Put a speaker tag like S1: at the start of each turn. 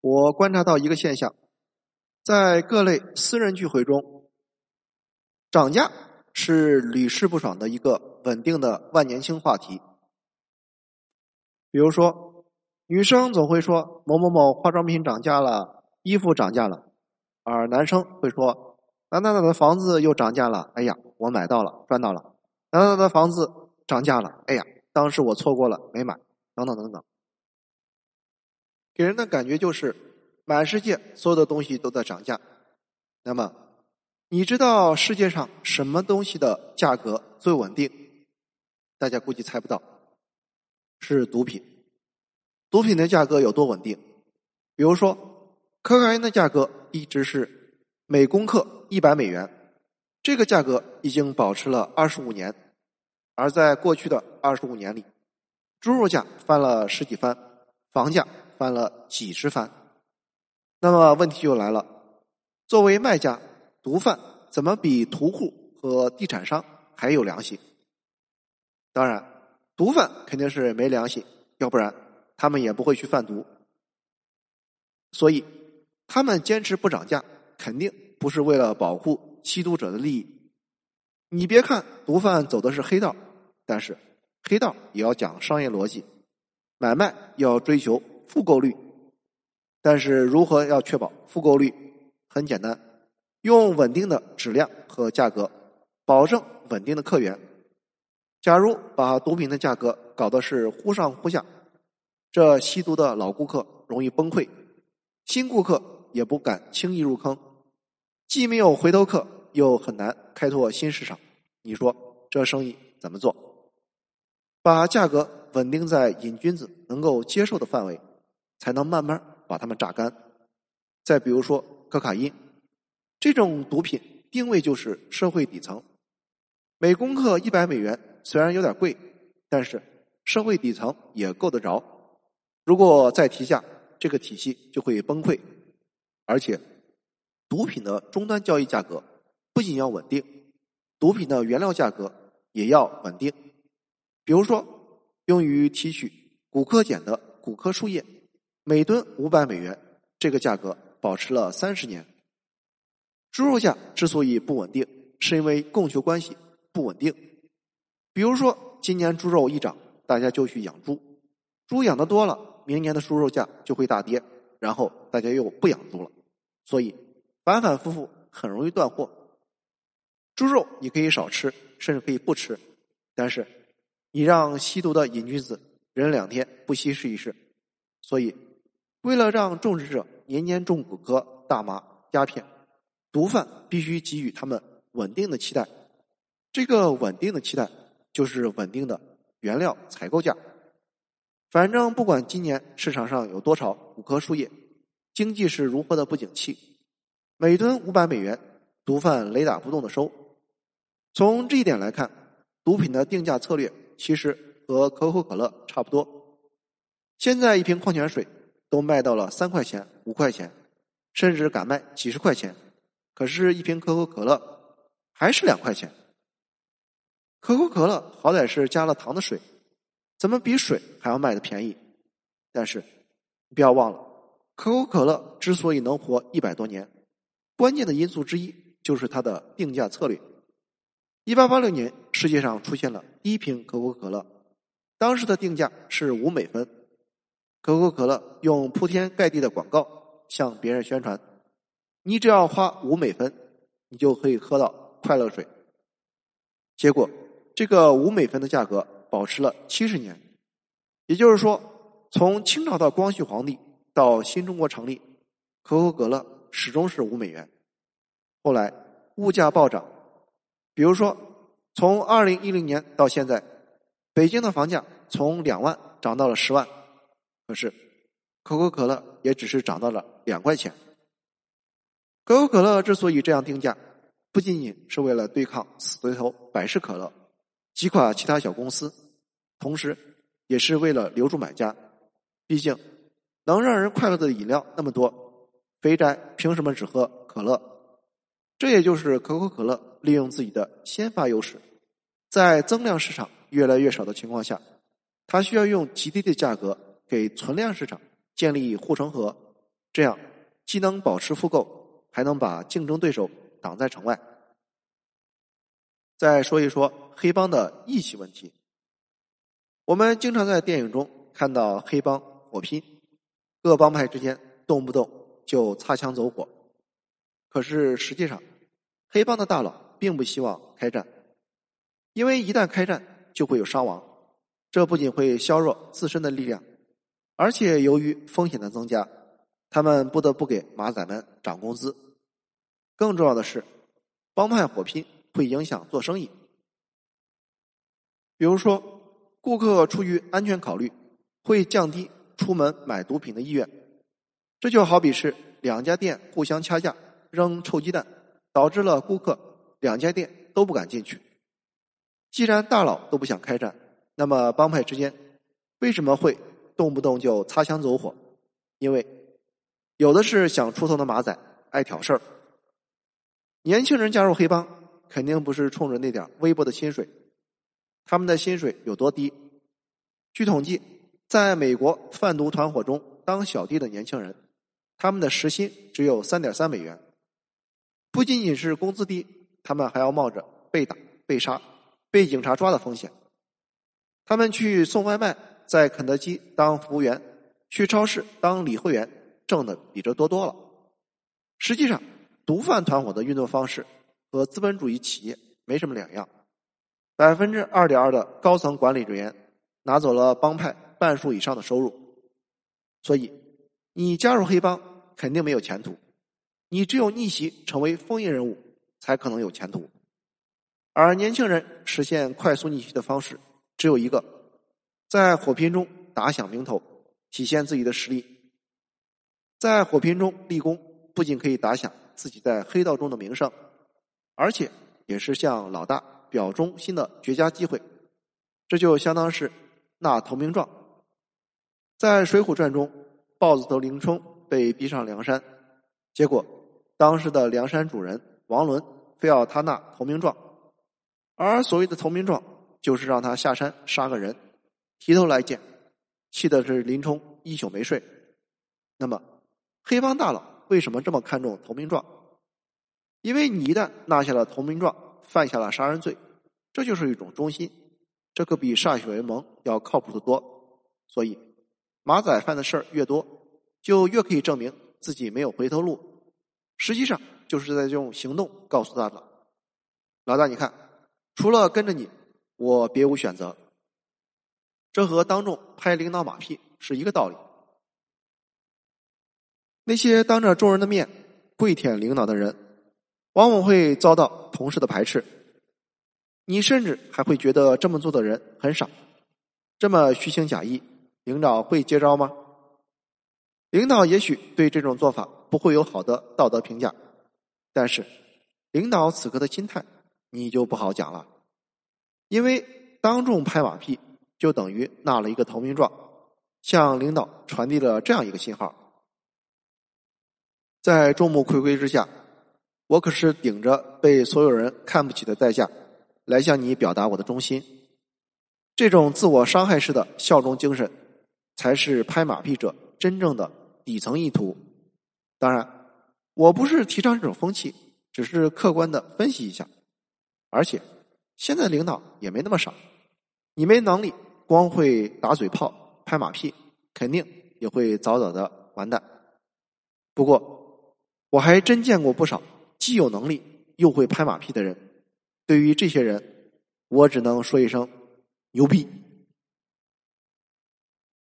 S1: 我观察到一个现象，在各类私人聚会中，涨价是屡试不爽的一个稳定的万年青话题。比如说，女生总会说某某某化妆品涨价了，衣服涨价了，而男生会说哪哪哪的房子又涨价了，哎呀，我买到了，赚到了，哪哪哪的房子涨价了，哎呀，当时我错过了，没买，等等等等。给人的感觉就是满世界所有的东西都在涨价。那么，你知道世界上什么东西的价格最稳定？大家估计猜不到，是毒品。毒品的价格有多稳定？比如说，可卡因的价格一直是每公克一百美元，这个价格已经保持了二十五年。而在过去的二十五年里，猪肉价翻了十几番，房价。翻了几十番，那么问题就来了：作为卖家，毒贩怎么比屠户和地产商还有良心？当然，毒贩肯定是没良心，要不然他们也不会去贩毒。所以，他们坚持不涨价，肯定不是为了保护吸毒者的利益。你别看毒贩走的是黑道，但是黑道也要讲商业逻辑，买卖要追求。复购率，但是如何要确保复购率？很简单，用稳定的质量和价格，保证稳定的客源。假如把毒品的价格搞的是忽上忽下，这吸毒的老顾客容易崩溃，新顾客也不敢轻易入坑，既没有回头客，又很难开拓新市场。你说这生意怎么做？把价格稳定在瘾君子能够接受的范围。才能慢慢把它们榨干。再比如说可卡因，这种毒品定位就是社会底层，每公克一百美元，虽然有点贵，但是社会底层也够得着。如果再提价，这个体系就会崩溃。而且，毒品的终端交易价格不仅要稳定，毒品的原料价格也要稳定。比如说，用于提取骨科碱的骨科树叶。每吨五百美元，这个价格保持了三十年。猪肉价之所以不稳定，是因为供求关系不稳定。比如说，今年猪肉一涨，大家就去养猪，猪养的多了，明年的猪肉价就会大跌，然后大家又不养猪了，所以反反复复，很容易断货。猪肉你可以少吃，甚至可以不吃，但是你让吸毒的瘾君子忍两天不吸试一试，所以。为了让种植者年年种骨科、大麻、鸦片，毒贩必须给予他们稳定的期待。这个稳定的期待就是稳定的原料采购价。反正不管今年市场上有多少骨科输液，经济是如何的不景气，每吨五百美元，毒贩雷打不动的收。从这一点来看，毒品的定价策略其实和可口可乐差不多。现在一瓶矿泉水。都卖到了三块钱、五块钱，甚至敢卖几十块钱。可是，一瓶可口可乐还是两块钱。可口可乐好歹是加了糖的水，怎么比水还要卖的便宜？但是，不要忘了，可口可乐之所以能活一百多年，关键的因素之一就是它的定价策略。一八八六年，世界上出现了第一瓶可口可乐，当时的定价是五美分。可口可乐用铺天盖地的广告向别人宣传：“你只要花五美分，你就可以喝到快乐水。”结果，这个五美分的价格保持了七十年，也就是说，从清朝的光绪皇帝到新中国成立，可口可乐始终是五美元。后来物价暴涨，比如说，从二零一零年到现在，北京的房价从两万涨到了十万。可是，可口可乐也只是涨到了两块钱。可口可乐之所以这样定价，不仅仅是为了对抗死对头百事可乐，击垮其他小公司，同时也是为了留住买家。毕竟，能让人快乐的饮料那么多，肥宅凭什么只喝可乐？这也就是可口可乐利用自己的先发优势，在增量市场越来越少的情况下，它需要用极低的价格。给存量市场建立护城河，这样既能保持复购，还能把竞争对手挡在城外。再说一说黑帮的义气问题。我们经常在电影中看到黑帮火拼，各帮派之间动不动就擦枪走火。可是实际上，黑帮的大佬并不希望开战，因为一旦开战就会有伤亡，这不仅会削弱自身的力量，而且由于风险的增加，他们不得不给马仔们涨工资。更重要的是，帮派火拼会影响做生意。比如说，顾客出于安全考虑，会降低出门买毒品的意愿。这就好比是两家店互相掐架。扔臭鸡蛋，导致了顾客两家店都不敢进去。既然大佬都不想开战，那么帮派之间为什么会动不动就擦枪走火？因为有的是想出头的马仔爱挑事儿。年轻人加入黑帮，肯定不是冲着那点微薄的薪水。他们的薪水有多低？据统计，在美国贩毒团伙中当小弟的年轻人，他们的时薪只有三点三美元。不仅仅是工资低，他们还要冒着被打、被杀、被警察抓的风险。他们去送外卖，在肯德基当服务员，去超市当理货员，挣的比这多多了。实际上，毒贩团伙的运作方式和资本主义企业没什么两样。百分之二点二的高层管理人员拿走了帮派半数以上的收入，所以你加入黑帮肯定没有前途。你只有逆袭成为风云人物，才可能有前途。而年轻人实现快速逆袭的方式只有一个，在火拼中打响名头，体现自己的实力。在火拼中立功，不仅可以打响自己在黑道中的名声，而且也是向老大表忠心的绝佳机会。这就相当是纳投名状。在《水浒传》中，豹子头林冲被逼上梁山，结果。当时的梁山主人王伦非要他纳投名状，而所谓的投名状就是让他下山杀个人，提头来见，气的是林冲一宿没睡。那么，黑帮大佬为什么这么看重投名状？因为你一旦纳下了投名状，犯下了杀人罪，这就是一种忠心，这可比歃血为盟要靠谱的多。所以，马仔犯的事儿越多，就越可以证明自己没有回头路。实际上就是在用行动告诉大佬：“老大，你看，除了跟着你，我别无选择。”这和当众拍领导马屁是一个道理。那些当着众人的面跪舔领导的人，往往会遭到同事的排斥。你甚至还会觉得这么做的人很傻，这么虚情假意，领导会接招吗？领导也许对这种做法。不会有好的道德评价，但是领导此刻的心态你就不好讲了，因为当众拍马屁就等于纳了一个投名状，向领导传递了这样一个信号：在众目睽睽之下，我可是顶着被所有人看不起的代价来向你表达我的忠心。这种自我伤害式的效忠精神，才是拍马屁者真正的底层意图。当然，我不是提倡这种风气，只是客观的分析一下。而且，现在领导也没那么傻，你没能力，光会打嘴炮、拍马屁，肯定也会早早的完蛋。不过，我还真见过不少既有能力又会拍马屁的人。对于这些人，我只能说一声牛逼。